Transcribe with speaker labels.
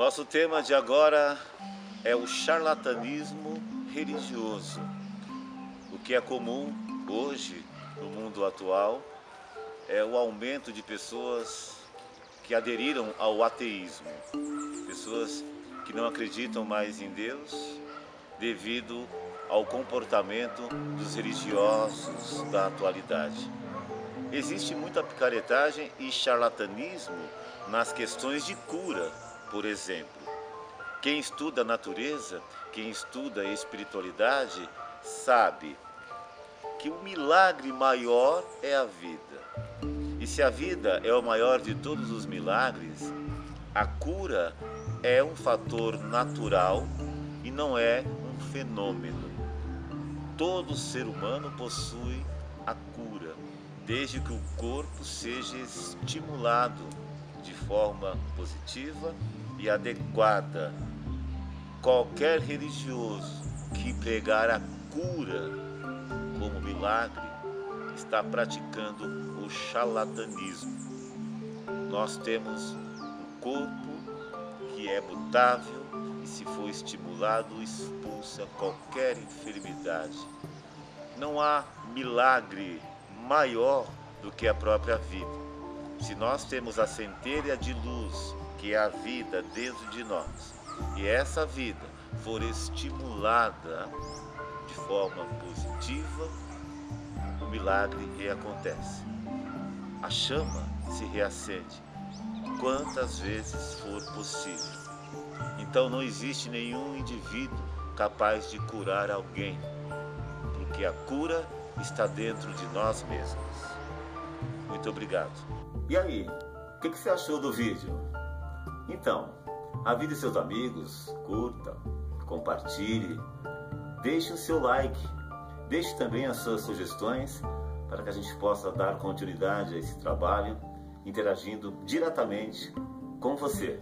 Speaker 1: Nosso tema de agora é o charlatanismo religioso. O que é comum hoje no mundo atual é o aumento de pessoas que aderiram ao ateísmo, pessoas que não acreditam mais em Deus devido ao comportamento dos religiosos da atualidade. Existe muita picaretagem e charlatanismo nas questões de cura, por exemplo. Quem estuda a natureza, quem estuda a espiritualidade, sabe que o milagre maior é a vida. E se a vida é o maior de todos os milagres, a cura é um fator natural e não é um fenômeno. Todo ser humano possui a cura, desde que o corpo seja estimulado de forma positiva e adequada. Qualquer religioso que pregar a cura como milagre está praticando o charlatanismo. Nós temos um corpo que é mutável e, se for estimulado, expulsa qualquer enfermidade. Não há milagre maior do que a própria vida. Se nós temos a centelha de luz, que é a vida dentro de nós, e essa vida for estimulada de forma positiva, o milagre reacontece. A chama se reacende quantas vezes for possível. Então não existe nenhum indivíduo capaz de curar alguém, porque a cura está dentro de nós mesmos. Muito obrigado. E aí, o que, que, você achou do vídeo? Então, avise seus amigos, curta, compartilhe, deixe o seu like, deixe também as suas sugestões para que a gente possa dar continuidade a esse trabalho, interagindo diretamente com você.